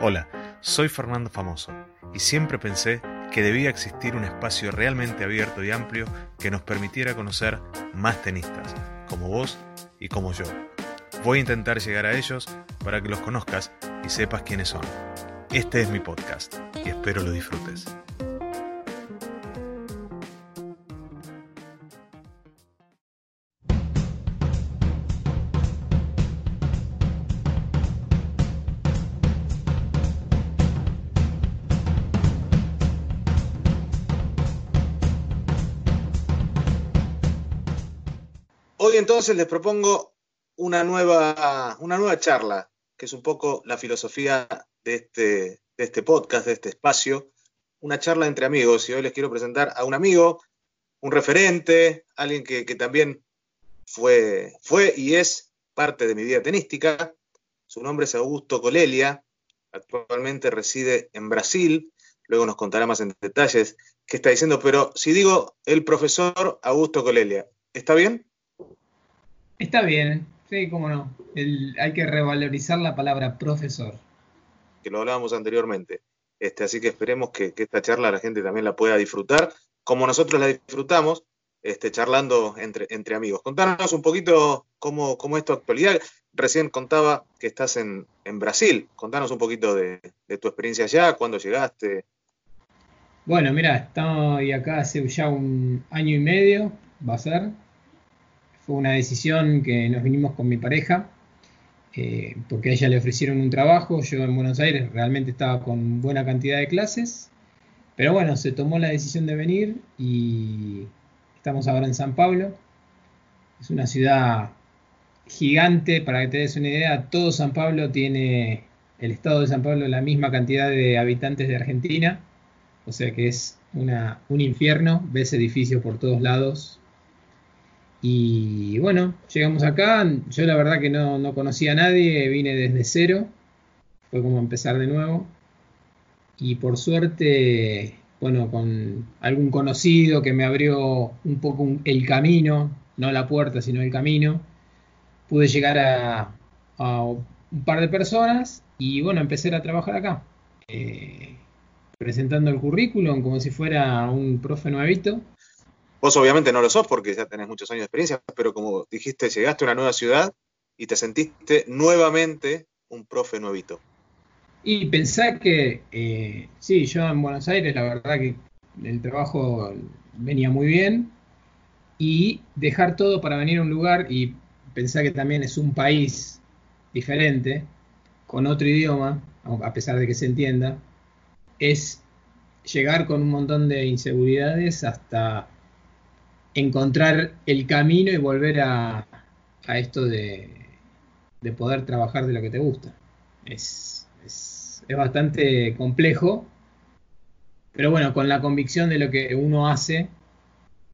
Hola, soy Fernando Famoso y siempre pensé que debía existir un espacio realmente abierto y amplio que nos permitiera conocer más tenistas, como vos y como yo. Voy a intentar llegar a ellos para que los conozcas y sepas quiénes son. Este es mi podcast y espero lo disfrutes. Les propongo una nueva, una nueva charla, que es un poco la filosofía de este, de este podcast, de este espacio, una charla entre amigos. Y hoy les quiero presentar a un amigo, un referente, alguien que, que también fue, fue y es parte de mi vida tenística. Su nombre es Augusto Colelia, actualmente reside en Brasil, luego nos contará más en detalles qué está diciendo, pero si digo el profesor Augusto Colelia, ¿está bien? Está bien, sí, cómo no. El- hay que revalorizar la palabra profesor. que lo hablábamos anteriormente. Este, así que esperemos que, que esta charla la gente también la pueda disfrutar, como nosotros la disfrutamos, este, charlando entre, entre amigos. Contanos un poquito cómo, cómo es tu actualidad. Recién contaba que estás en, en Brasil. Contanos un poquito de, de tu experiencia allá, cuándo llegaste. Bueno, mira, estoy acá hace ya un año y medio, va a ser. Fue una decisión que nos vinimos con mi pareja, eh, porque a ella le ofrecieron un trabajo. Yo en Buenos Aires realmente estaba con buena cantidad de clases, pero bueno, se tomó la decisión de venir y estamos ahora en San Pablo. Es una ciudad gigante, para que te des una idea, todo San Pablo tiene, el estado de San Pablo, la misma cantidad de habitantes de Argentina, o sea que es una, un infierno, ves edificios por todos lados. Y bueno, llegamos acá, yo la verdad que no, no conocía a nadie, vine desde cero, fue como empezar de nuevo. Y por suerte, bueno, con algún conocido que me abrió un poco el camino, no la puerta, sino el camino, pude llegar a, a un par de personas y bueno, empecé a trabajar acá, eh, presentando el currículum como si fuera un profe nuevito. Vos obviamente no lo sos porque ya tenés muchos años de experiencia, pero como dijiste, llegaste a una nueva ciudad y te sentiste nuevamente un profe nuevito. Y pensar que, eh, sí, yo en Buenos Aires, la verdad que el trabajo venía muy bien, y dejar todo para venir a un lugar y pensar que también es un país diferente, con otro idioma, a pesar de que se entienda, es llegar con un montón de inseguridades hasta encontrar el camino y volver a, a esto de, de poder trabajar de lo que te gusta. Es, es, es bastante complejo, pero bueno, con la convicción de lo que uno hace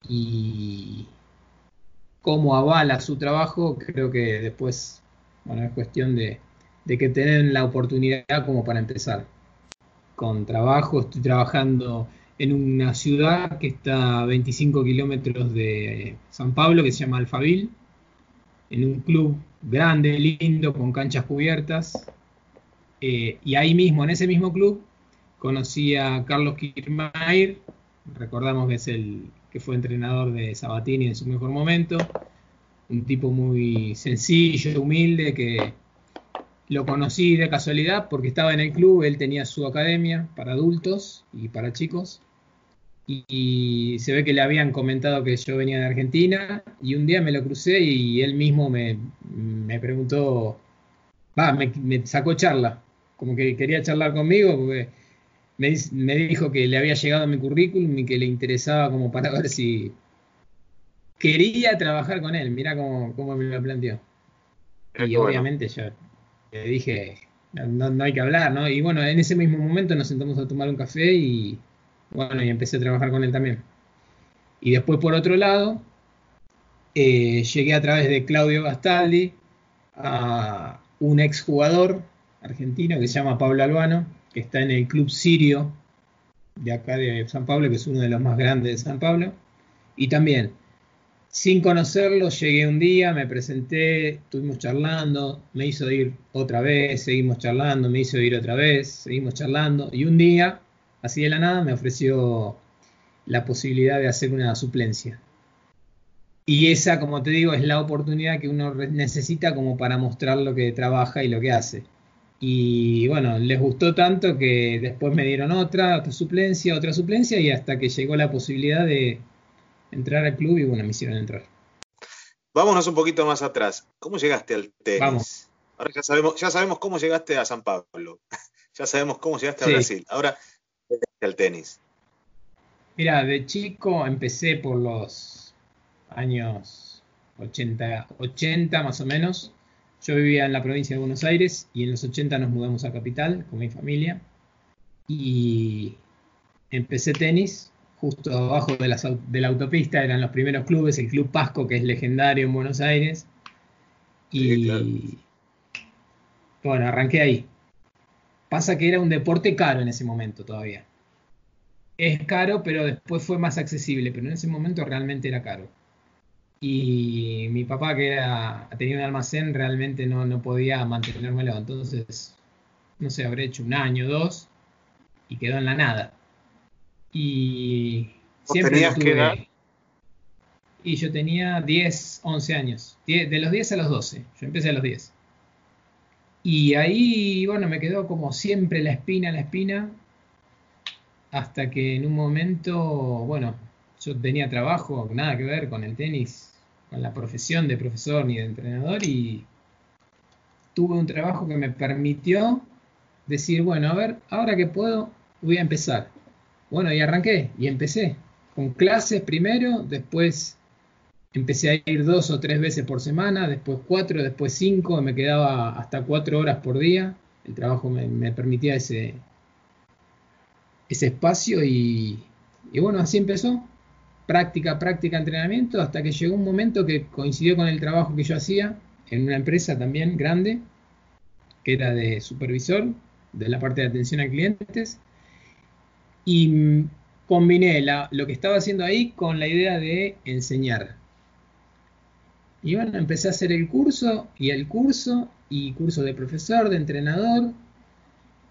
y cómo avala su trabajo, creo que después, bueno, es cuestión de, de que tener la oportunidad como para empezar. Con trabajo, estoy trabajando en una ciudad que está a 25 kilómetros de San Pablo, que se llama Alphaville, en un club grande, lindo, con canchas cubiertas. Eh, y ahí mismo, en ese mismo club, conocí a Carlos Kirchmeier, recordamos que es el que fue entrenador de Sabatini en su mejor momento, un tipo muy sencillo, humilde, que lo conocí de casualidad porque estaba en el club, él tenía su academia para adultos y para chicos, y, y se ve que le habían comentado que yo venía de Argentina, y un día me lo crucé y él mismo me, me preguntó, va, me, me sacó charla, como que quería charlar conmigo porque me, me dijo que le había llegado mi currículum y que le interesaba como para ver si quería trabajar con él. Mira cómo, cómo me lo planteó. Y bueno. obviamente yo dije, no, no- hay que hablar, ¿no? Y bueno, en ese mismo momento nos sentamos a tomar un café y bueno, y empecé a trabajar con él también. Y después por otro lado, eh, llegué a través de Claudio Gastaldi a un exjugador argentino que se llama Pablo Albano, que está en el Club Sirio de acá de San Pablo, que es uno de los más grandes de San Pablo. Y también sin conocerlo, llegué un día, me presenté, estuvimos charlando, me hizo ir otra vez, seguimos charlando, me hizo ir otra vez, seguimos charlando, y un día, así de la nada, me ofreció la posibilidad de hacer una suplencia. Y esa, como te digo, es la oportunidad que uno necesita como para mostrar lo que trabaja y lo que hace. Y bueno, les gustó tanto que después me dieron otra, otra suplencia, otra suplencia, y hasta que llegó la posibilidad de entrar al club y bueno, me hicieron entrar. Vámonos un poquito más atrás. ¿Cómo llegaste al tenis? Vamos. Ahora ya sabemos, ya sabemos cómo llegaste a San Pablo. ya sabemos cómo llegaste a Brasil. Ahora llegaste al tenis. Mira, de chico empecé por los años 80, 80 más o menos. Yo vivía en la provincia de Buenos Aires y en los 80 nos mudamos a Capital con mi familia. Y empecé tenis justo abajo de la, autopista, eran los primeros clubes, el Club Pasco, que es legendario en Buenos Aires. Y bueno, arranqué ahí. Pasa que era un deporte caro en ese momento todavía. Es caro, pero después fue más accesible, pero en ese momento realmente era caro. Y mi papá, que era, tenía un almacén, realmente no, no podía mantenérmelo. Entonces, no sé, habré hecho un año, dos, y quedó en la nada. Y siempre tenías que Y yo tenía 10, 11 años. de los 10 a los 12. Yo empecé a los 10. Y ahí, bueno, me quedó como siempre la espina, la espina. Hasta que en un momento, bueno, yo tenía trabajo, nada que ver con el tenis, con la profesión de profesor ni de entrenador. Y tuve un trabajo que me permitió decir, bueno, a ver, ahora que puedo, voy a empezar. Bueno, y arranqué y empecé con clases primero, después empecé a ir dos o tres veces por semana, después cuatro, después cinco, me quedaba hasta cuatro horas por día. El trabajo me, permitía ese, ese espacio y, y, bueno, así empezó. Práctica, práctica, entrenamiento, hasta que llegó un momento que coincidió con el trabajo que yo hacía en una empresa también grande, que era de supervisor, de la parte de atención a clientes y combiné lo que estaba haciendo ahí con la idea de enseñar. Y bueno, empecé a hacer el curso y el curso y curso de profesor, de entrenador.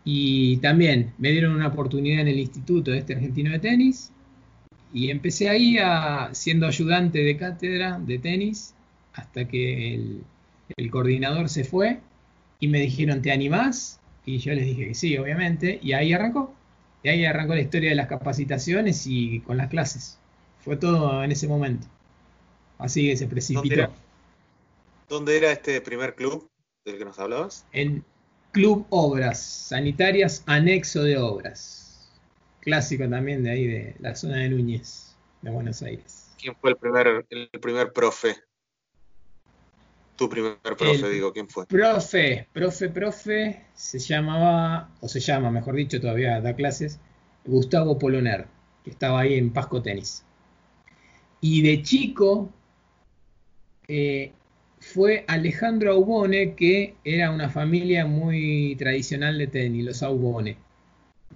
Y también me dieron una oportunidad en el Instituto de este Argentino de Tenis. Y empecé ahí a, siendo ayudante de cátedra de tenis hasta que el, el coordinador se fue y me dijeron, ¿te animás? Y yo les dije que sí, obviamente. Y ahí arrancó. Y ahí arrancó la historia de las capacitaciones y con las clases. Fue todo en ese momento. Así que se precipitó. ¿Dónde era, este primer club del que nos hablabas? En Club Obras, Sanitarias Anexo de Obras. Clásico también de ahí, de la zona de Núñez, de Buenos Aires. ¿Quién fue el primer, el primer profe tu primer profe, digo, ¿quién fue? Profe, profe, profe, se llamaba, o se llama, mejor dicho, todavía da clases, Gustavo Poloner, que estaba ahí en Pasco Tenis. Y de chico eh, fue Alejandro Aubone, que era una familia muy tradicional de tenis, los Aubone.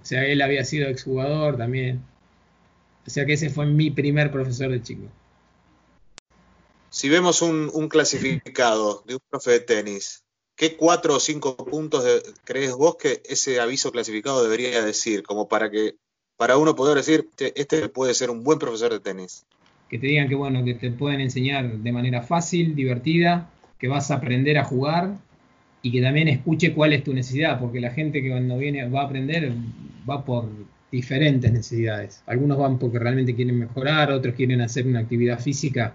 O sea, él había sido exjugador también. O sea que ese fue mi primer profesor de chico. Si vemos un, clasificado de un profe de tenis, ¿qué cuatro o cinco puntos crees vos que ese aviso clasificado debería decir? Como para que para uno poder decir, este puede ser un buen profesor de tenis. Que te digan que bueno, que te pueden enseñar de manera fácil, divertida, que vas a aprender a jugar y que también escuche cuál es tu necesidad, porque la gente que cuando viene va a aprender va por diferentes necesidades. Algunos van porque realmente quieren mejorar, otros quieren hacer una actividad física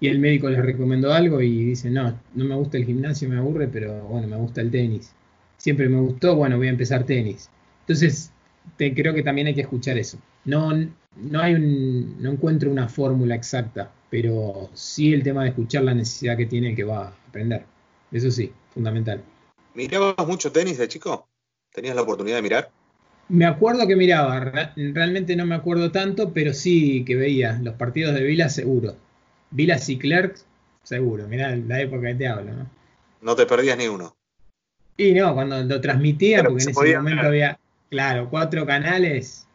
y el médico les recomendó algo y dice, no, no me gusta el gimnasio, me aburre, pero bueno, me gusta el tenis. Siempre me gustó, bueno, voy a empezar tenis. Entonces, te, creo que también hay que escuchar eso. No, no, hay un, no encuentro una fórmula exacta, pero sí el tema de escuchar la necesidad que tiene que va a aprender. Eso sí, fundamental. ¿Mirabas mucho tenis de chico? ¿Tenías la oportunidad de mirar? Me acuerdo que miraba, realmente no me acuerdo tanto, pero sí que veía los partidos de Vila seguro. Vilas y seguro, mirá la época que te hablo, ¿no? No te perdías ni uno. Y no, cuando lo transmitía, porque en ese momento había, claro, cuatro canales.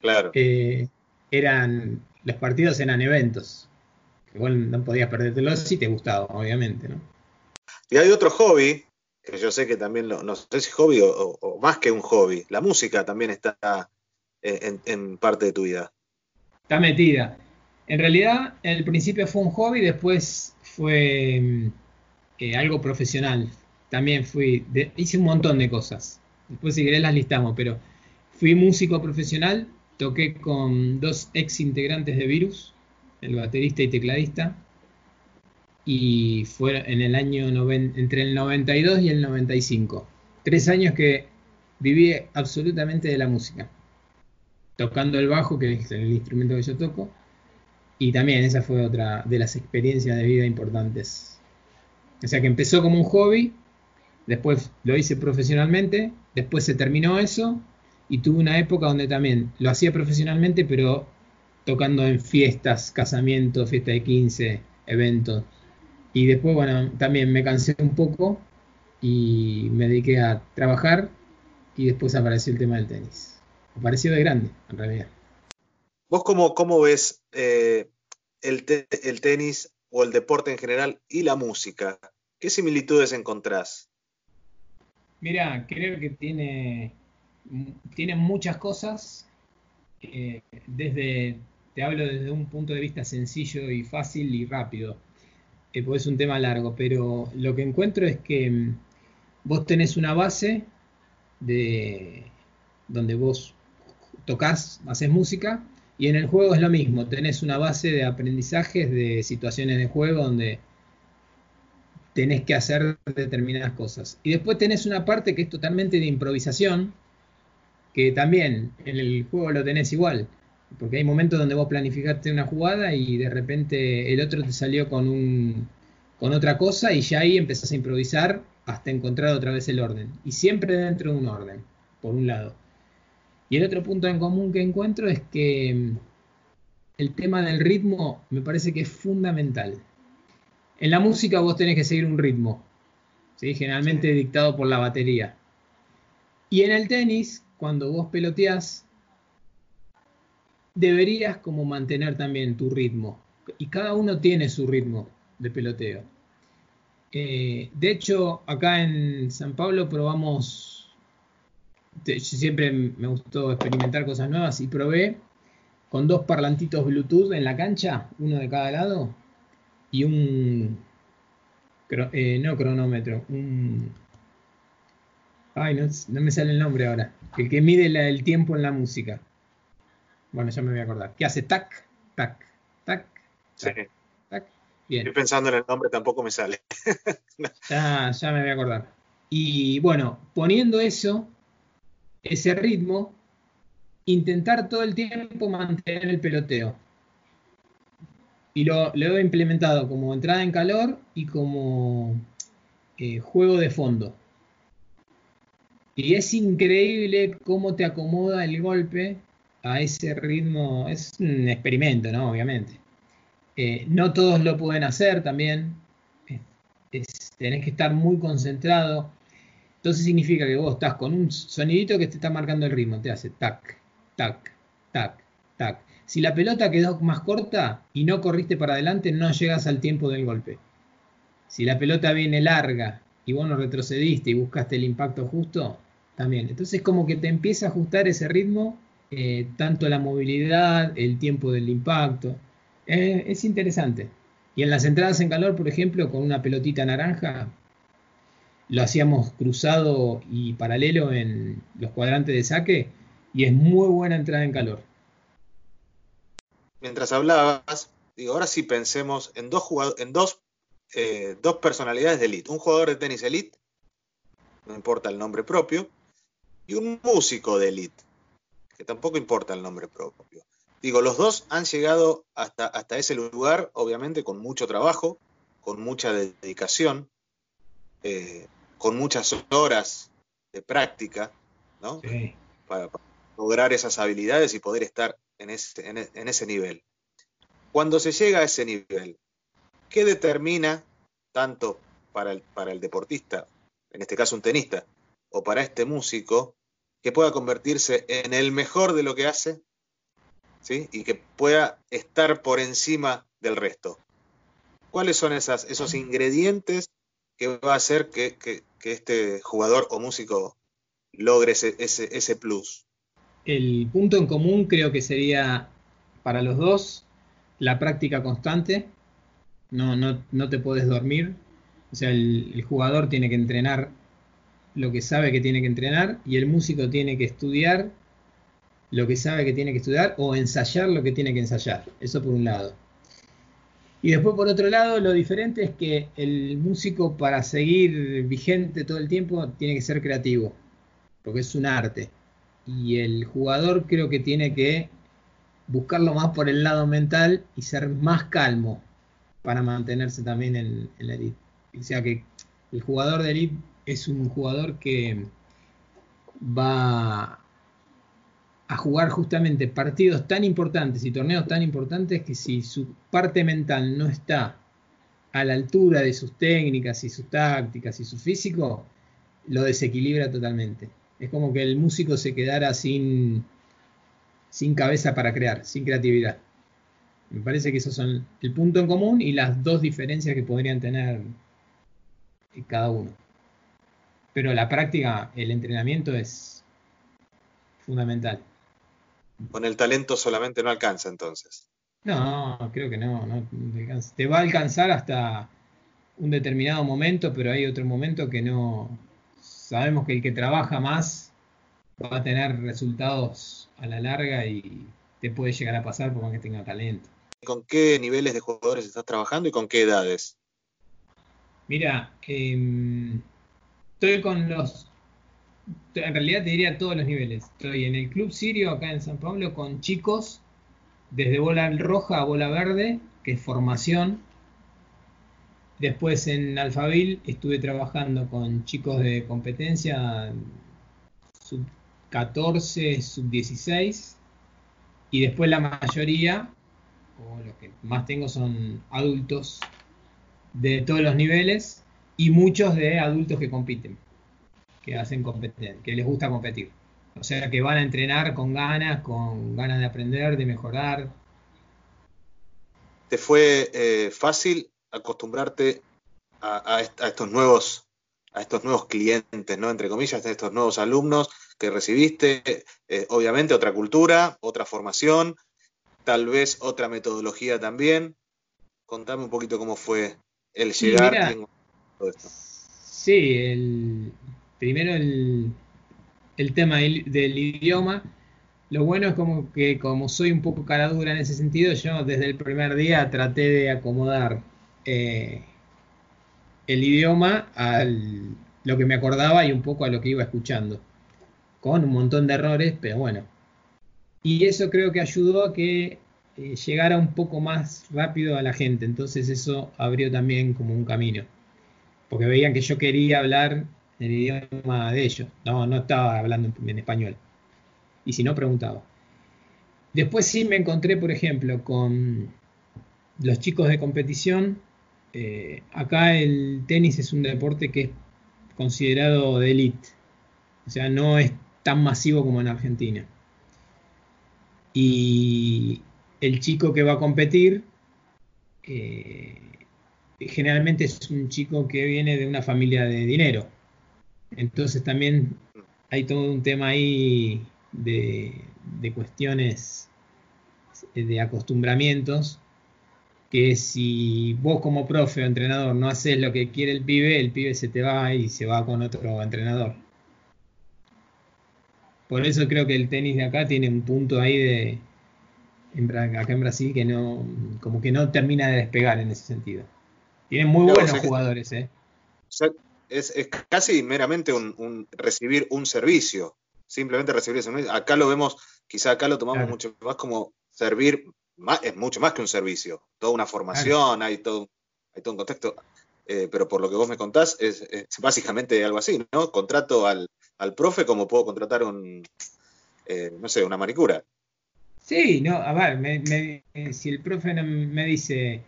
Claro. Eh, eran, los partidos eran eventos. Igual no podías perdértelo si te gustaba, obviamente, ¿no? Y hay otro hobby, que yo sé que también, lo, no sé si hobby o, más que un hobby, la música también está eh, en, parte de tu vida. Está metida. En realidad, en el principio fue un hobby, después fue mm, eh, algo profesional. También fui, hice un montón de cosas. Después si querés las listamos, pero fui músico profesional, toqué con dos ex integrantes de Virus, el baterista y tecladista, y fue en el año entre el 92 y el 95. Tres años que viví absolutamente de la música, tocando el bajo, que es el instrumento que yo toco, y también esa fue otra de las experiencias de vida importantes. O sea que empezó como un hobby, después lo hice profesionalmente, después se terminó eso y tuve una época donde también lo hacía profesionalmente, pero tocando en fiestas, casamientos, fiesta de 15, eventos. Y después, bueno, también me cansé un poco y me dediqué a trabajar y después apareció el tema del tenis. Apareció de grande, en realidad. ¿Vos cómo, cómo ves eh, el, el tenis o el deporte en general y la música? ¿Qué similitudes encontrás? Mira, creo que tiene, tiene muchas cosas. Eh, desde, te hablo desde un punto de vista sencillo y fácil y rápido, eh, pues es un tema largo, pero lo que encuentro es que mm, vos tenés una base de donde vos tocas, haces música, y en el juego es lo mismo, tenés una base de aprendizajes de situaciones de juego donde tenés que hacer determinadas cosas. Y después tenés una parte que es totalmente de improvisación, que también en el juego lo tenés igual, porque hay momentos donde vos planificaste una jugada y de repente el otro te salió con, un, con otra cosa y ya ahí empezás a improvisar hasta encontrar otra vez el orden. Y siempre dentro de un orden, por un lado. Y el otro punto en común que encuentro es que mm, el tema del ritmo me parece que es fundamental. En la música vos tenés que seguir un ritmo, ¿sí? generalmente dictado por la batería. Y en el tenis, cuando vos peloteás, deberías como mantener también tu ritmo. Y cada uno tiene su ritmo de peloteo. Eh, de hecho, acá en San Pablo probamos, siempre me gustó experimentar cosas nuevas y probé con dos parlantitos Bluetooth en la cancha, uno de cada lado, y un, eh, no cronómetro, un, ay, no, me sale el nombre ahora, el que mide el tiempo en la música. Bueno, ya me voy a acordar. ¿Qué hace? Tac, tac, tac, tac, tac. Bien. Estoy pensando en el nombre, tampoco me sale. ya, ya me voy a acordar. Y bueno, poniendo eso, ese ritmo, intentar todo el tiempo mantener el peloteo y lo, he implementado como entrada en calor y como eh, juego de fondo. Y es increíble cómo te acomoda el golpe a ese ritmo. Es un experimento, ¿no? Obviamente. Eh, no todos lo pueden hacer también. tenés que estar muy concentrado. Entonces significa que vos estás con un sonidito que te está marcando el ritmo. Te hace tac, tac, tac, tac. Si la pelota quedó más corta y no corriste para adelante, no llegas al tiempo del golpe. Si la pelota viene larga y vos no retrocediste y buscaste el impacto justo, también. Entonces como que te empieza a ajustar ese ritmo, eh, tanto la movilidad, el tiempo del impacto. Eh, es interesante. Y en las entradas en calor, por ejemplo, con una pelotita naranja, lo hacíamos cruzado y paralelo en los cuadrantes de saque y es muy buena entrada en calor mientras hablabas, digo, ahora sí pensemos en dos, en dos, eh, dos personalidades de elite. Un jugador de tenis elite, no importa el nombre propio, y un músico de elite, que tampoco importa el nombre propio. Digo, los dos han llegado hasta, hasta ese lugar, obviamente, con mucho trabajo, con mucha dedicación, eh, con muchas horas de práctica, ¿no? para lograr esas habilidades y poder estar en ese, en, ese nivel. Cuando se llega a ese nivel, ¿qué determina tanto para el, para el deportista, en este caso un tenista, o para este músico, que pueda convertirse en el mejor de lo que hace ¿sí? y que pueda estar por encima del resto? ¿Cuáles son esas, esos ingredientes que va a hacer que, este jugador o músico logre ese, ese, plus? El punto en común creo que sería para los dos la práctica constante. No, no, no te puedes dormir. O sea, el, jugador tiene que entrenar lo que sabe que tiene que entrenar y el músico tiene que estudiar lo que sabe que tiene que estudiar o ensayar lo que tiene que ensayar. Eso por un lado. Y después por otro lado, lo diferente es que el músico para seguir vigente todo el tiempo tiene que ser creativo, porque es un arte. Y el jugador creo que tiene que buscarlo más por el lado mental y ser más calmo para mantenerse también en, en la elite. O sea que el jugador de elite es un jugador que va jugar justamente partidos tan importantes y torneos tan importantes que si su parte mental no está a la altura de sus técnicas y sus tácticas y su físico, lo desequilibra totalmente. Es como que el músico se quedara sin, sin cabeza para crear, sin creatividad. Me parece que esos son el punto en común y las dos diferencias que podrían tener cada uno. Pero la práctica, el entrenamiento es fundamental. Con el talento solamente no alcanza entonces. No, creo que no, no te va a alcanzar hasta un determinado momento, pero hay otro momento que no. Sabemos que el que trabaja más va a tener resultados a la larga y te puede llegar a pasar por más que tenga talento. ¿Con qué niveles de jugadores estás trabajando y con qué edades? Mira, em, estoy con los en realidad te diría todos los niveles. Estoy en el Club Sirio acá en San Pablo con chicos desde bola roja a bola verde, que es formación. Después en Alfabil estuve trabajando con chicos de competencia sub 14, sub 16. Y después la mayoría, o los que más tengo, son adultos de todos los niveles y muchos de adultos que compiten que hacen competir, que les gusta competir. O sea, que van a entrenar con ganas, con ganas de aprender, de mejorar. ¿Te fue eh, fácil acostumbrarte a, estos nuevos a estos nuevos clientes, ¿no? Entre comillas, a estos nuevos alumnos que recibiste, eh, obviamente otra cultura, otra formación, tal vez otra metodología también. Contame un poquito cómo fue el llegar. Sí, el, primero el, tema del, idioma. Lo bueno es como que como soy un poco cara dura en ese sentido, yo desde el primer día traté de acomodar eh, el idioma a lo que me acordaba y un poco a lo que iba escuchando. Con un montón de errores, pero bueno. Y eso creo que ayudó a que eh, llegara un poco más rápido a la gente. Entonces eso abrió también como un camino. Porque veían que yo quería hablar el idioma de ellos. No, no estaba hablando en español. Y si no, preguntaba. Después sí me encontré, por ejemplo, con los chicos de competición. Eh, acá el tenis es un deporte que es considerado de élite. O sea, no es tan masivo como en Argentina. Y el chico que va a competir eh, generalmente es un chico que viene de una familia de dinero. Entonces también hay todo un tema ahí de, cuestiones de acostumbramientos que si vos como profe o entrenador no haces lo que quiere el pibe, el pibe se te va y se va con otro entrenador. Por eso creo que el tenis de acá tiene un punto ahí de acá en Brasil que no como que no termina de despegar en ese sentido. Tienen muy buenos jugadores, eh es, casi meramente un, recibir un servicio, simplemente recibir ese servicio. Acá lo vemos, quizá acá lo tomamos mucho más como servir, es mucho más que un servicio, toda una formación, hay, todo, hay todo un contexto. Eh, pero por lo que vos me contás, es, básicamente algo así, ¿no? Contrato al, profe como puedo contratar un, eh, no sé, una manicura. Sí, no, a ver, si el profe me dice,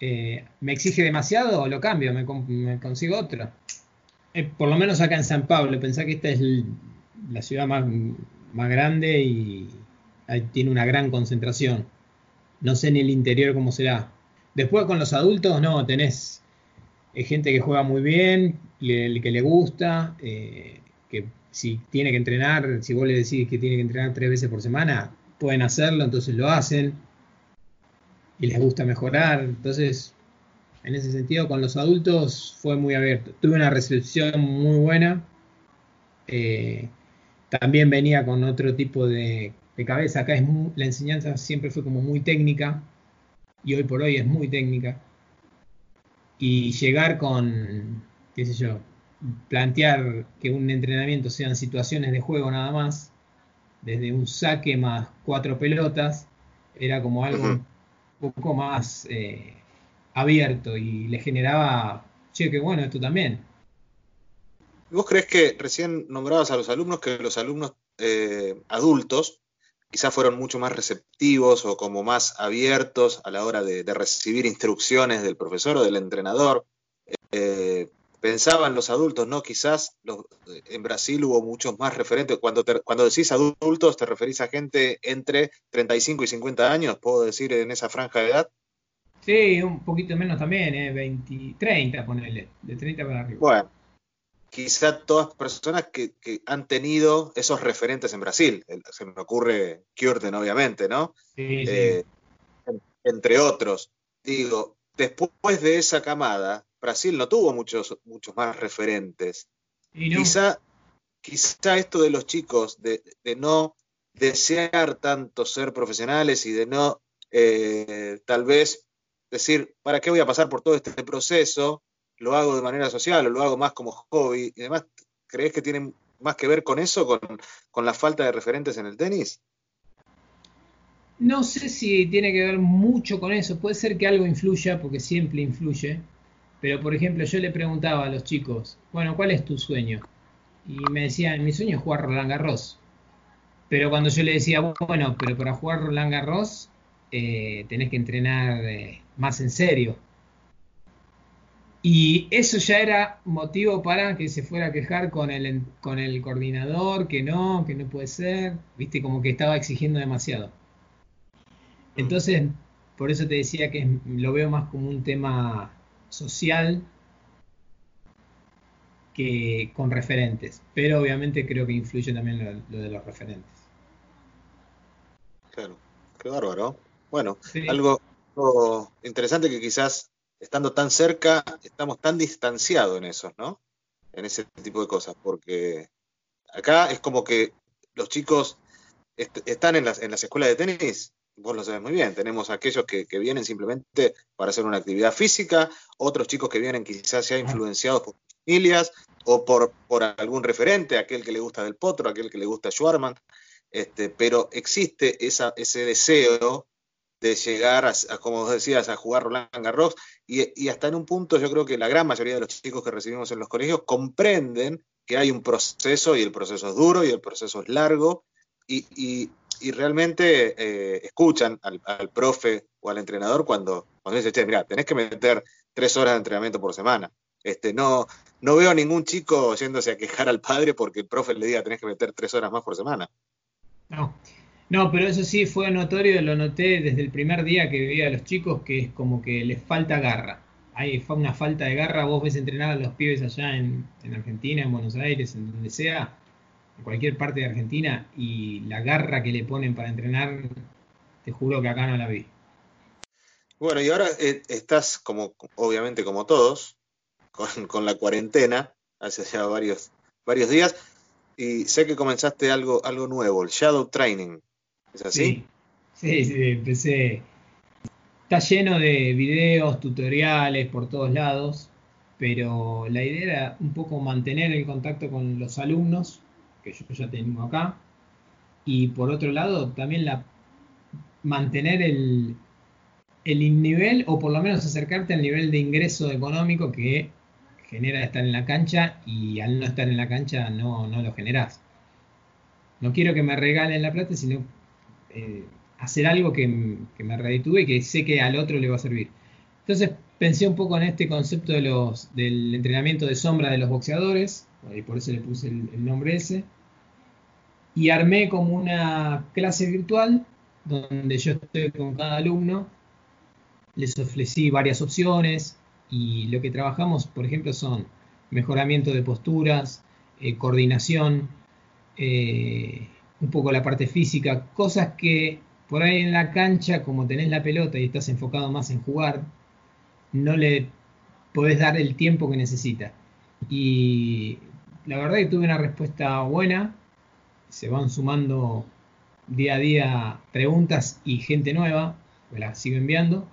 eh, me exige demasiado, lo cambio, me, me consigo otro. Eh, por lo menos acá en San Pablo, pensá que esta es la ciudad más, más grande y tiene una gran concentración. No sé en el interior cómo será, Después con los adultos, no, tenés eh, gente que juega muy bien, le, que le gusta, eh, que si tiene que entrenar, si vos le decís que tiene que entrenar tres veces por semana, pueden hacerlo, entonces lo hacen y les gusta mejorar. Entonces, en ese sentido, con los adultos fue muy abierto. Tuve una recepción muy buena. Eh, también venía con otro tipo de, cabeza. Acá es la enseñanza siempre fue como muy técnica y hoy por hoy es muy técnica. Y llegar con, qué sé yo, plantear que un entrenamiento sean situaciones de juego nada más, desde un saque más cuatro pelotas, era como algo un poco más eh, abierto y le generaba, che, qué bueno esto también. ¿Vos crees que recién nombrabas a los alumnos que los alumnos eh, adultos quizás fueron mucho más receptivos o como más abiertos a la hora de, recibir instrucciones del profesor o del entrenador? Eh, pensaban los adultos, ¿no? Quizás en Brasil hubo muchos más referentes. Cuando, cuando decís adultos, ¿te referís a gente entre 35 y 50 años, puedo decir, en esa franja de edad? Sí, un poquito menos también, ¿eh? 20, 30, ponele, de 30 para arriba. Bueno, quizá todas personas que, han tenido esos referentes en Brasil. Se me ocurre Kjorten, obviamente, ¿no? Sí, eh, entre otros. Digo, después de esa camada, Brasil no tuvo muchos, muchos más referentes. Quizá, quizá esto de los chicos, de, de no desear tanto ser profesionales y de no eh, tal vez decir, ¿para qué voy a pasar por todo este proceso? Lo hago de manera social o lo hago más como hobby y demás. ¿Crees que tiene más que ver con eso, con, la falta de referentes en el tenis? No sé si tiene que ver mucho con eso. Puede ser que algo influya, porque siempre influye. Pero, por ejemplo, yo le preguntaba a los chicos, bueno, ¿cuál es tu sueño? Y me decían, mi sueño es jugar Roland Garros. Pero cuando yo le decía, bueno, pero para jugar Roland Garros eh, tenés que entrenar eh, más en serio. Y eso ya era motivo para que se fuera a quejar con el, con el coordinador, que no, que no puede ser, viste, como que estaba exigiendo demasiado. Entonces, por eso te decía que lo veo más como un tema social que con referentes, pero obviamente creo que influye también lo de los referentes. Claro, qué bárbaro. Bueno, algo, interesante que quizás estando tan cerca, estamos tan distanciados en eso, ¿no? En ese tipo de cosas, porque acá es como que los chicos están en las, en las escuelas de tenis, vos lo sabes muy bien, tenemos aquellos que, vienen simplemente para hacer una actividad física, otros chicos que vienen quizás ya influenciados por familias o por, por algún referente, aquel que le gusta del potro, aquel que le gusta Schwarman, este, pero existe esa, ese deseo de llegar a, como vos decías, a jugar Roland Garros, y, hasta en un punto yo creo que la gran mayoría de los chicos que recibimos en los colegios comprenden que hay un proceso y el proceso es duro y el proceso es largo, y, realmente eh, escuchan al, profe o al entrenador cuando, cuando dice, che, mira, tenés que meter tres horas de entrenamiento por semana. Este, no, no veo a ningún chico yéndose a quejar al padre porque el profe le diga tenés que meter tres horas más por semana. No. No, pero eso sí fue notorio, lo noté desde el primer día que veía a los chicos que es como que les falta garra. Hay una falta de garra, vos ves entrenar a los pibes allá en, Argentina, en Buenos Aires, en donde sea, en cualquier parte de Argentina, y la garra que le ponen para entrenar, te juro que acá no la vi. Bueno, y ahora eh, estás como, obviamente como todos, con, la cuarentena, hace ya varios, varios días, y sé que comenzaste algo, algo nuevo, el Shadow Training. ¿Es así? Sí, sí, empecé. Está lleno de videos, tutoriales por todos lados, pero la idea era un poco mantener el contacto con los alumnos, que yo ya tengo acá, y por otro lado también la, mantener el, el nivel, o por lo menos acercarte al nivel de ingreso económico que genera estar en la cancha y al no estar en la cancha no, no lo generás. No quiero que me regalen la plata, sino eh, hacer algo que, me reditúe y que sé que al otro le va a servir. Entonces pensé un poco en este concepto de los, del entrenamiento de sombra de los boxeadores, y por eso le puse el, nombre ese, y armé como una clase virtual donde yo estoy con cada alumno les ofrecí varias opciones y lo que trabajamos, por ejemplo, son mejoramiento de posturas, eh, coordinación, eh, un poco la parte física, cosas que por ahí en la cancha, como tenés la pelota y estás enfocado más en jugar, no le podés dar el tiempo que necesita. Y la verdad que tuve una respuesta buena, se van sumando día a día preguntas y gente nueva, me la sigo enviando,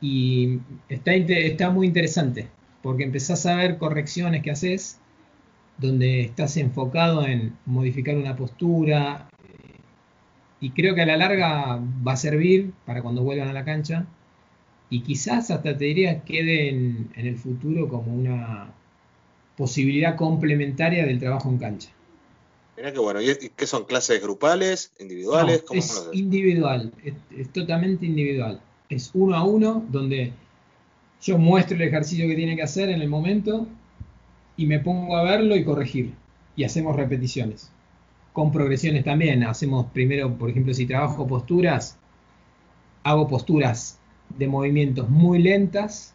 y está, está muy interesante, porque empezás a ver correcciones que haces, donde estás enfocado en modificar una postura, y creo que a la larga va a servir para cuando vuelvan a la cancha, y quizás hasta te diría quede en, el futuro como una posibilidad complementaria del trabajo en cancha. Mira que bueno, ¿y qué son clases grupales, individuales? es individual, es, totalmente individual. Es uno a uno donde yo muestro el ejercicio que tiene que hacer en el momento y me pongo a verlo y corregir. Y hacemos repeticiones. Con progresiones también. Hacemos primero, por ejemplo, si trabajo posturas, hago posturas de movimientos muy lentas,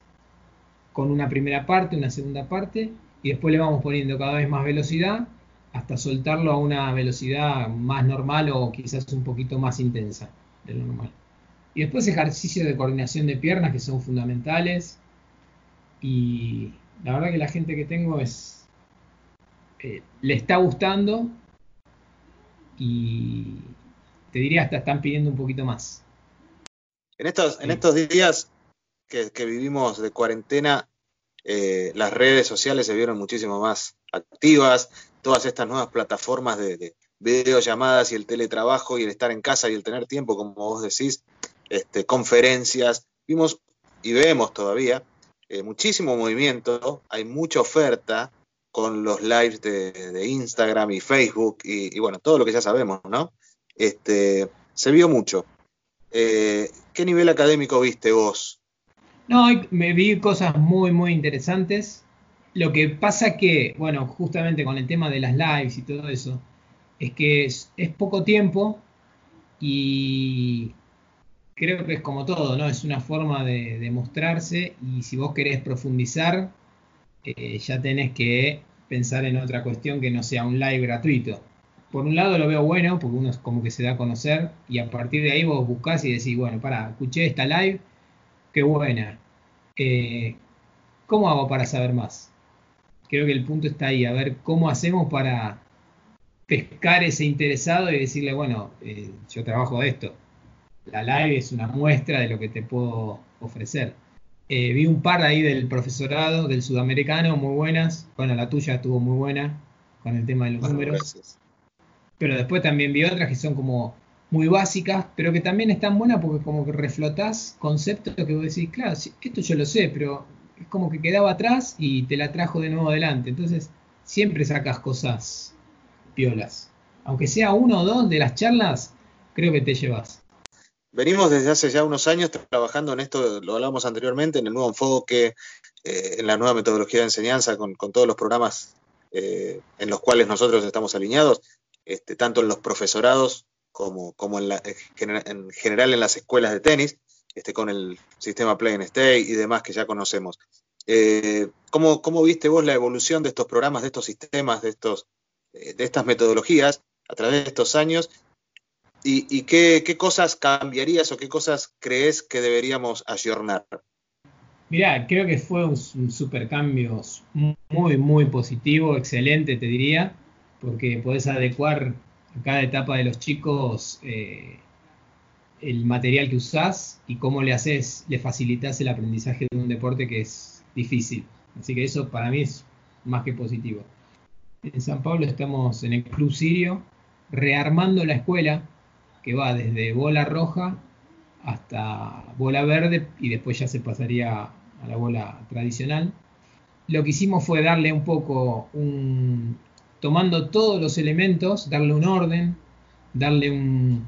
con una primera parte, una segunda parte, y después le vamos poniendo cada vez más velocidad hasta soltarlo a una velocidad más normal o quizás un poquito más intensa de lo normal. Y después ejercicios de coordinación de piernas que son fundamentales. Y la verdad que la gente que tengo es eh, le está gustando y te diría hasta están pidiendo un poquito más. En estos, en estos días que, vivimos de cuarentena, eh, las redes sociales se vieron muchísimo más activas, todas estas nuevas plataformas de, videollamadas y el teletrabajo y el estar en casa y el tener tiempo, como vos decís, este, conferencias, vimos y vemos todavía eh, muchísimo movimiento, hay mucha oferta con los lives de, Instagram y Facebook y, bueno, todo lo que ya sabemos, ¿no? Este, se vio mucho. Eh, ¿Qué nivel académico viste vos? No, me vi cosas muy, muy interesantes. Lo que pasa que, bueno, justamente con el tema de las lives y todo eso, es que es, poco tiempo y creo que es como todo, ¿no? Es una forma de, mostrarse y si vos querés profundizar, eh, ya tenés que pensar en otra cuestión que no sea un live gratuito por un lado lo veo bueno, porque uno es como que se da a conocer, y a partir de ahí vos buscás y decís, bueno, para, escuché esta live, qué buena. Eh, ¿Cómo hago para saber más? Creo que el punto está ahí, a ver cómo hacemos para pescar ese interesado y decirle, bueno, eh, yo trabajo de esto. La live es una muestra de lo que te puedo ofrecer. Eh, vi un par ahí del profesorado, del sudamericano, muy buenas. Bueno, la tuya estuvo muy buena con el tema de los números pero después también vi otras que son como muy básicas, pero que también están buenas porque como que reflotás conceptos que vos decís, claro, esto yo lo sé, pero es como que quedaba atrás y te la trajo de nuevo adelante. Entonces, siempre sacas cosas piolas. Aunque sea uno o dos de las charlas, creo que te llevas. Venimos desde hace ya unos años trabajando en esto, lo hablamos anteriormente, en el nuevo enfoque, eh, en la nueva metodología de enseñanza, con, todos los programas eh, en los cuales nosotros estamos alineados. Este, tanto en los profesorados como, como en, general en las escuelas de tenis, este, con el sistema Play and Stay y demás que ya conocemos. Eh, ¿cómo, viste vos la evolución de estos programas, de estos sistemas, de, estos, de estas metodologías a través de estos años? ¿Y, qué, cosas cambiarías o qué cosas crees que deberíamos ayornar? Mirá, creo que fue un, un super cambio muy, muy positivo, excelente, te diría porque podés adecuar a cada etapa de los chicos eh, el material que usás y cómo le haces, le facilitas el aprendizaje de un deporte que es difícil. Así que eso para mí es más que positivo. En San Pablo estamos en el rearmando la escuela que va desde bola roja hasta bola verde y después ya se pasaría a la bola tradicional. Lo que hicimos fue darle un poco un, tomando todos los elementos, darle un orden, darle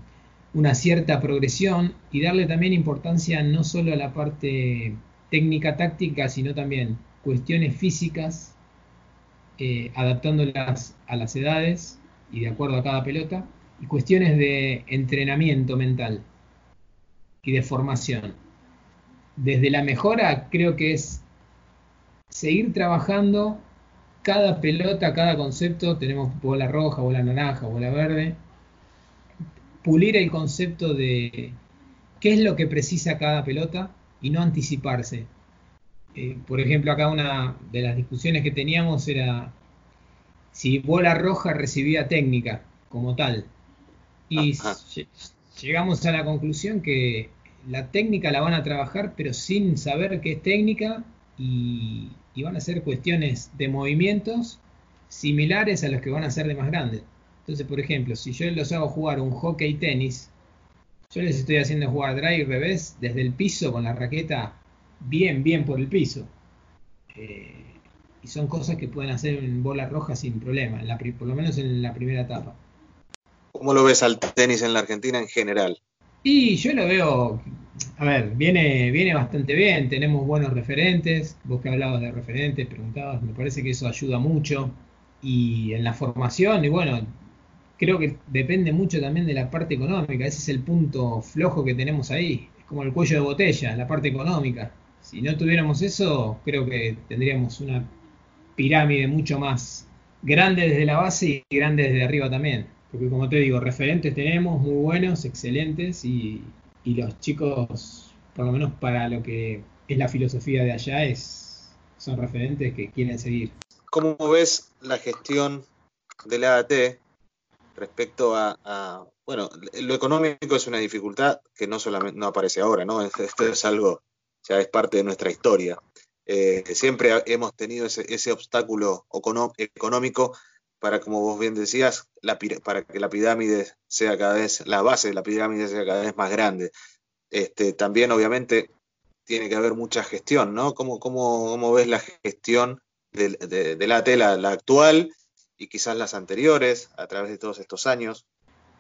una cierta progresión y darle también importancia no solo a la parte técnica táctica, sino también cuestiones físicas, eh, adaptándolas a las edades y de acuerdo a cada pelota, y cuestiones de entrenamiento mental y de formación. desde la mejora creo que es seguir trabajando cada pelota, cada concepto, tenemos bola roja, bola naranja, bola verde, pulir el concepto de qué es lo que precisa cada pelota y no anticiparse. Eh, por ejemplo, acá una de las discusiones que teníamos era si bola roja recibía técnica como tal. Y llegamos a la conclusión que la técnica la van a trabajar, pero sin saber qué es técnica y, van a ser cuestiones de movimientos similares a los que van a ser de más grandes. Entonces, por ejemplo, si yo los hago jugar un hockey tenis, yo les estoy haciendo jugar drive revés desde el piso con la raqueta bien, bien por el piso. Eh, y son cosas que pueden hacer en bola roja sin problema, por lo menos en la primera etapa. ¿Cómo lo ves al tenis en la Argentina en general? Y yo lo veo, a ver, viene, viene bastante bien, tenemos buenos referentes, vos que hablabas de referentes, preguntabas, me parece que eso ayuda mucho. Y en la formación, y bueno, creo que depende mucho también de la parte económica, ese es el punto flojo que tenemos ahí, es como el cuello de botella, la parte económica. Si no tuviéramos eso, creo que tendríamos una pirámide mucho más grande desde la base y grande desde arriba también. Porque como te digo, referentes tenemos muy buenos, excelentes, y, los chicos, por lo menos para lo que es la filosofía de allá, es, son referentes que quieren seguir. ¿Cómo ves la gestión del AAT respecto a, bueno, lo económico es una dificultad que no solamente no aparece ahora, ¿no? Esto es algo, ya es parte de nuestra historia. Eh, siempre hemos tenido ese, ese obstáculo económico para, como vos bien decías, para que la pirámide sea cada vez, la base de la pirámide sea cada vez más grande. Este, también, obviamente, tiene que haber mucha gestión, ¿no? ¿Cómo, cómo, ves la gestión de, de, la tela, la actual y quizás las anteriores, a través de todos estos años?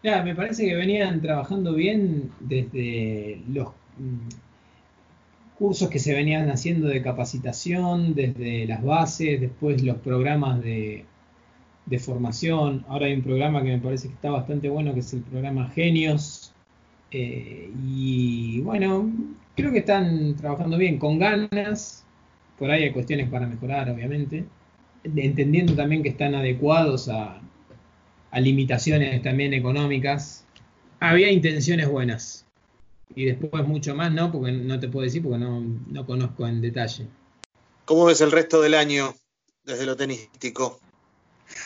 Ya, me parece que venían trabajando bien desde los mm, cursos que se venían haciendo de capacitación, desde las bases, después los programas de de formación. Ahora hay un programa que me parece que está bastante bueno, que es el programa Genios. Eh, y bueno, creo que están trabajando bien, con ganas. Por ahí hay cuestiones para mejorar, obviamente. Entendiendo también que están adecuados a, limitaciones también económicas. Había intenciones buenas. Y después mucho más, ¿no? Porque no te puedo decir porque no, no conozco en detalle. ¿Cómo ves el resto del año desde lo tenístico?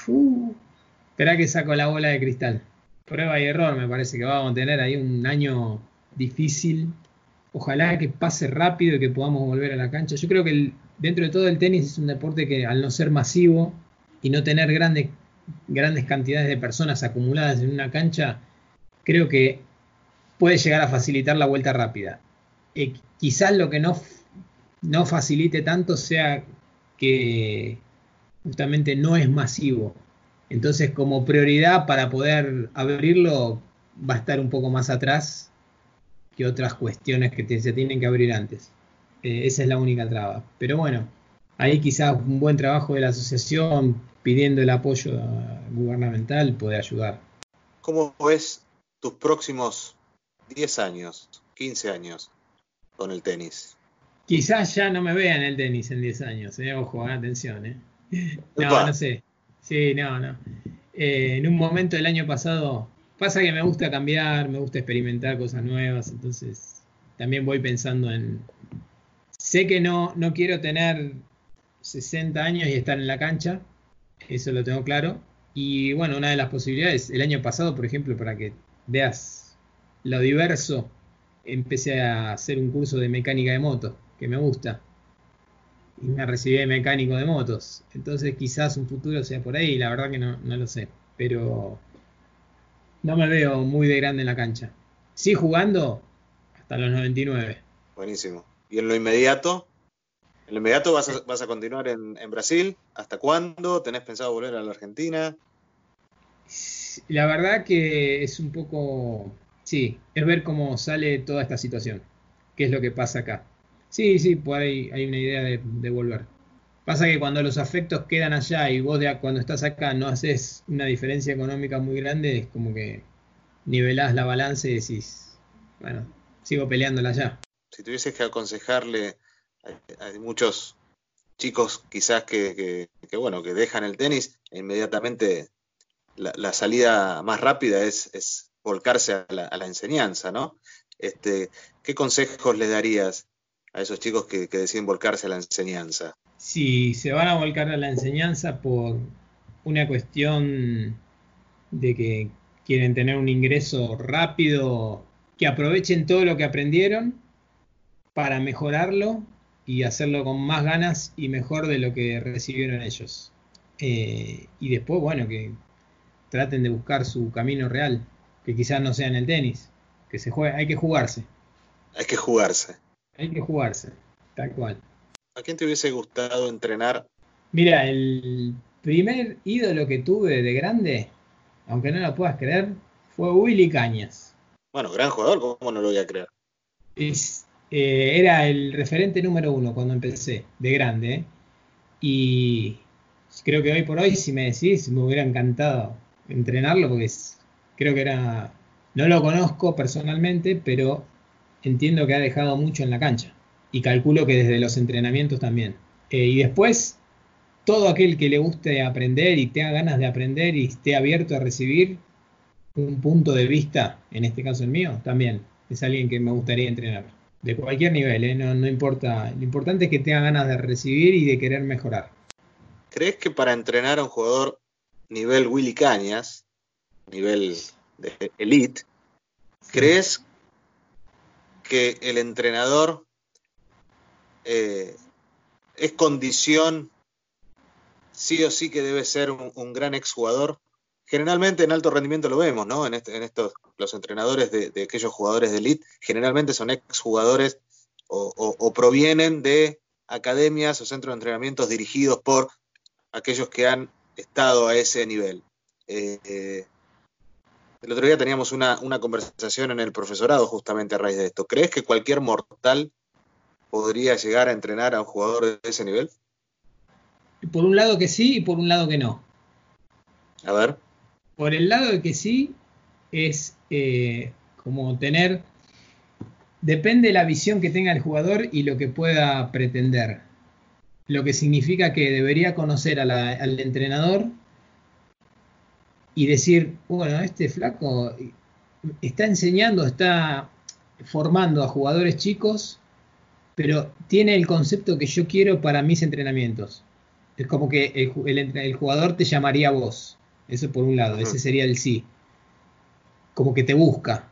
Uh, espera que saco la bola de cristal. Prueba y error, me parece que vamos a tener ahí un año difícil. Ojalá que pase rápido y que podamos volver a la cancha. Yo creo que dentro de todo el tenis es un deporte que al no ser masivo y no tener grandes, grandes cantidades de personas acumuladas en una cancha, creo que puede llegar a facilitar la vuelta rápida. Eh, quizás lo que no, no facilite tanto sea que justamente no es masivo. Entonces, como prioridad para poder abrirlo, va a estar un poco más atrás que otras cuestiones que se tienen que abrir antes. Eh, esa es la única traba. Pero bueno, ahí quizás un buen trabajo de la asociación pidiendo el apoyo gubernamental puede ayudar. ¿Cómo ves tus próximos 10 años, 15 años con el tenis? Quizás ya no me vean el tenis en 10 años, eh. ojo, eh, atención. Eh. No, no sé. Sí, no, no. Eh, en un momento del año pasado, pasa que me gusta cambiar, me gusta experimentar cosas nuevas, entonces también voy pensando en... Sé que no, no quiero tener 60 años y estar en la cancha, eso lo tengo claro. Y bueno, una de las posibilidades, el año pasado, por ejemplo, para que veas lo diverso, empecé a hacer un curso de mecánica de moto, que me gusta y me recibí de mecánico de motos. Entonces quizás un futuro sea por ahí, la verdad que no, lo sé. Pero no me veo muy de grande en la cancha. Sí jugando hasta los 99. Buenísimo. ¿Y en lo inmediato? ¿En lo inmediato vas a, vas a continuar en, en, Brasil? ¿Hasta cuándo? ¿Tenés pensado volver a la Argentina? La verdad que es un poco... Sí, es ver cómo sale toda esta situación. ¿Qué es lo que pasa acá? Sí, sí, por ahí hay una idea de, volver. Pasa que cuando los afectos quedan allá y vos cuando estás acá no haces una diferencia económica muy grande, es como que nivelás la balanza y decís, bueno, sigo peleándola allá. si tuvieses que aconsejarle a, muchos chicos quizás que, bueno, que dejan el tenis e inmediatamente la, salida más rápida es, volcarse a la, enseñanza, ¿no? Este, ¿Qué consejos le darías a esos chicos que, deciden volcarse a la enseñanza? Si se van a volcar a la enseñanza por una cuestión de que quieren tener un ingreso rápido, que aprovechen todo lo que aprendieron para mejorarlo y hacerlo con más ganas y mejor de lo que recibieron ellos. Eh, y después, bueno, que traten de buscar su camino real, que quizás no sea en el tenis, que se juegue, hay que jugarse. Hay que jugarse. Hay que jugarse, tal cual. ¿A quién te hubiese gustado entrenar? Mira, el primer ídolo que tuve de grande, aunque no lo puedas creer, fue Willy Cañas. Bueno, gran jugador, ¿cómo no lo voy a creer? Es, eh, era el referente número uno cuando empecé, de grande. ¿eh? Y creo que hoy por hoy, si me decís, me hubiera encantado entrenarlo porque creo que era, no lo conozco personalmente, pero entiendo que ha dejado mucho en la cancha. Y calculo que desde los entrenamientos también. Eh, y después, todo aquel que le guste aprender y tenga ganas de aprender y esté abierto a recibir un punto de vista, en este caso el mío, también es alguien que me gustaría entrenar. De cualquier nivel, ¿eh? no, no importa. Lo importante es que tenga ganas de recibir y de querer mejorar. ¿Crees que para entrenar a un jugador nivel Willy Cañas, nivel de elite, ¿crees que el entrenador eh, es condición sí o sí que debe ser un, gran exjugador? Generalmente en alto rendimiento lo vemos, ¿no? En, este, estos, los entrenadores de, aquellos jugadores de elite, generalmente son exjugadores o, provienen de academias o centros de entrenamientos dirigidos por aquellos que han estado a ese nivel. Eh, eh, el otro día teníamos una, conversación en el profesorado justamente a raíz de esto. ¿Crees que cualquier mortal podría llegar a entrenar a un jugador de ese nivel? Por un lado que sí y por un lado que no. A ver. Por el lado de que sí es eh, como tener... Depende de la visión que tenga el jugador y lo que pueda pretender. Lo que significa que debería conocer al entrenador y decir, bueno, este flaco está enseñando, está formando a jugadores chicos, pero tiene el concepto que yo quiero para mis entrenamientos. Es como que el, jugador te llamaría a vos. Eso por un lado, ese sería el sí. Como que te busca.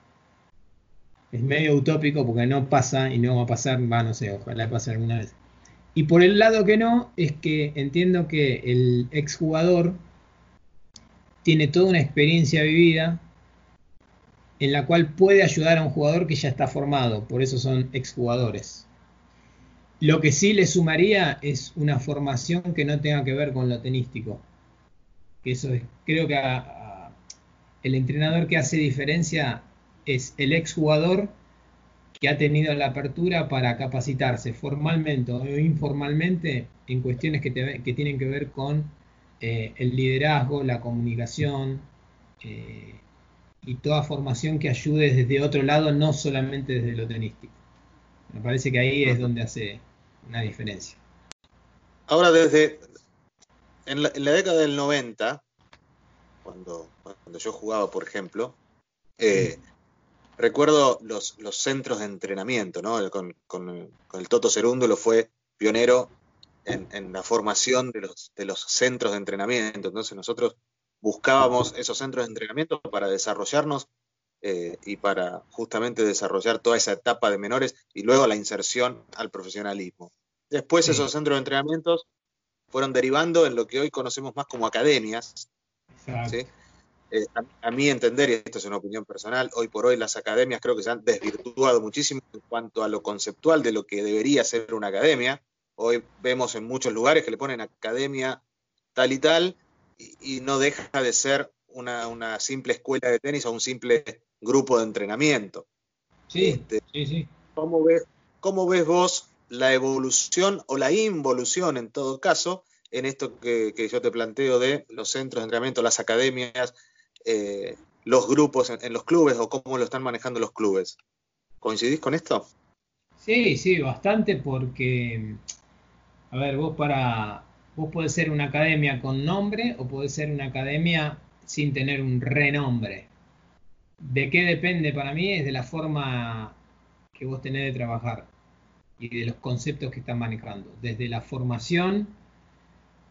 Es medio utópico porque no pasa y no va a pasar, va, no sé, ojalá pase alguna vez. Y por el lado que no, es que entiendo que el exjugador tiene toda una experiencia vivida en la cual puede ayudar a un jugador que ya está formado, por eso son exjugadores. Lo que sí le sumaría es una formación que no tenga que ver con lo tenístico. Eso es, creo que el entrenador que hace diferencia es el exjugador que ha tenido la apertura para capacitarse formalmente o informalmente en cuestiones que, tienen que ver con eh, el liderazgo, la comunicación eh, y toda formación que ayude desde otro lado, no solamente desde lo tenístico. Me parece que ahí es donde hace una diferencia. Ahora, desde en la, década del 90, cuando, cuando yo jugaba, por ejemplo, eh, recuerdo los, centros de entrenamiento, ¿no? Con, el Toto lo fue pionero en, la formación de los, de los centros de entrenamiento. Entonces nosotros buscábamos esos centros de entrenamiento para desarrollarnos eh, y para justamente desarrollar toda esa etapa de menores y luego la inserción al profesionalismo. Después esos centros de entrenamientos fueron derivando en lo que hoy conocemos más como academias. ¿sí? Eh, a, mi entender, y esto es una opinión personal, hoy por hoy las academias creo que se han desvirtuado muchísimo en cuanto a lo conceptual de lo que debería ser una academia. Hoy vemos en muchos lugares que le ponen academia tal y tal, y, no deja de ser una, simple escuela de tenis o un simple grupo de entrenamiento. Sí, este, sí, sí. ¿cómo ves, ¿Cómo ves vos la evolución o la involución en todo caso en esto que, que, yo te planteo de los centros de entrenamiento, las academias, eh, los grupos en, los clubes o cómo lo están manejando los clubes. ¿Coincidís con esto? Sí, sí, bastante porque, a ver, vos para, vos podés ser una academia con nombre o podés ser una academia sin tener un renombre. ¿De qué depende para mí? Es de la forma que vos tenés de trabajar y de los conceptos que están manejando. Desde la formación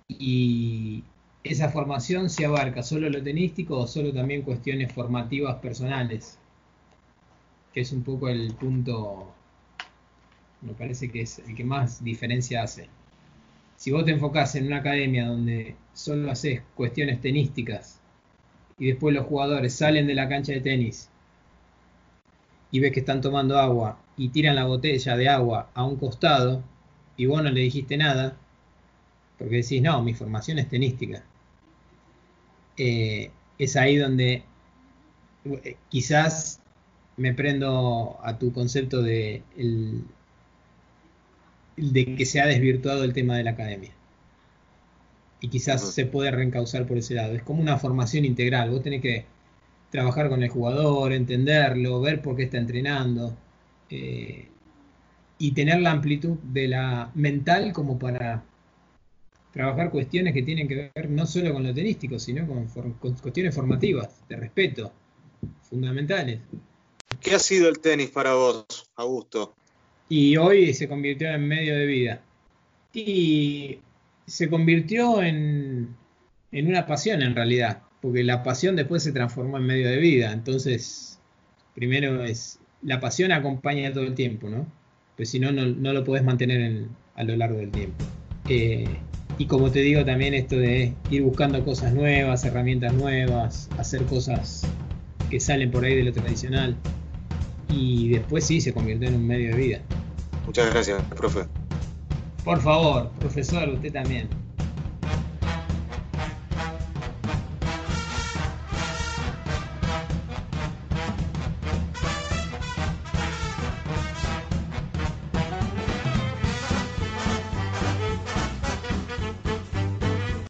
y esa formación se abarca solo lo tenístico o solo también cuestiones formativas personales, que es un poco el punto, me parece que es el que más diferencia hace. Si vos te enfocás en una academia donde solo haces cuestiones tenísticas y después los jugadores salen de la cancha de tenis y ves que están tomando agua y tiran la botella de agua a un costado y vos no le dijiste nada, porque decís, no, mi formación es tenística. Eh, es ahí donde eh, quizás me prendo a tu concepto de, de que se ha desvirtuado el tema de la academia. Y quizás se puede reencauzar por ese lado. Es como una formación integral. Vos tenés que trabajar con el jugador, entenderlo, ver por qué está entrenando. Eh, y tener la amplitud de la mental como para trabajar cuestiones que tienen que ver no solo con lo tenístico, sino con, cuestiones formativas, de respeto, fundamentales. ¿Qué ha sido el tenis para vos, Augusto? Y hoy se convirtió en medio de vida. Y se convirtió en, en una pasión en realidad, porque la pasión después se transformó en medio de vida. Entonces, primero es, la pasión acompaña todo el tiempo, ¿no? Pues si no, no, lo podés mantener a lo largo del tiempo. Eh, y como te digo también esto de ir buscando cosas nuevas, herramientas nuevas, hacer cosas que salen por ahí de lo tradicional. Y después sí se convirtió en un medio de vida. Muchas gracias, profe. Por favor, profesor, usted también.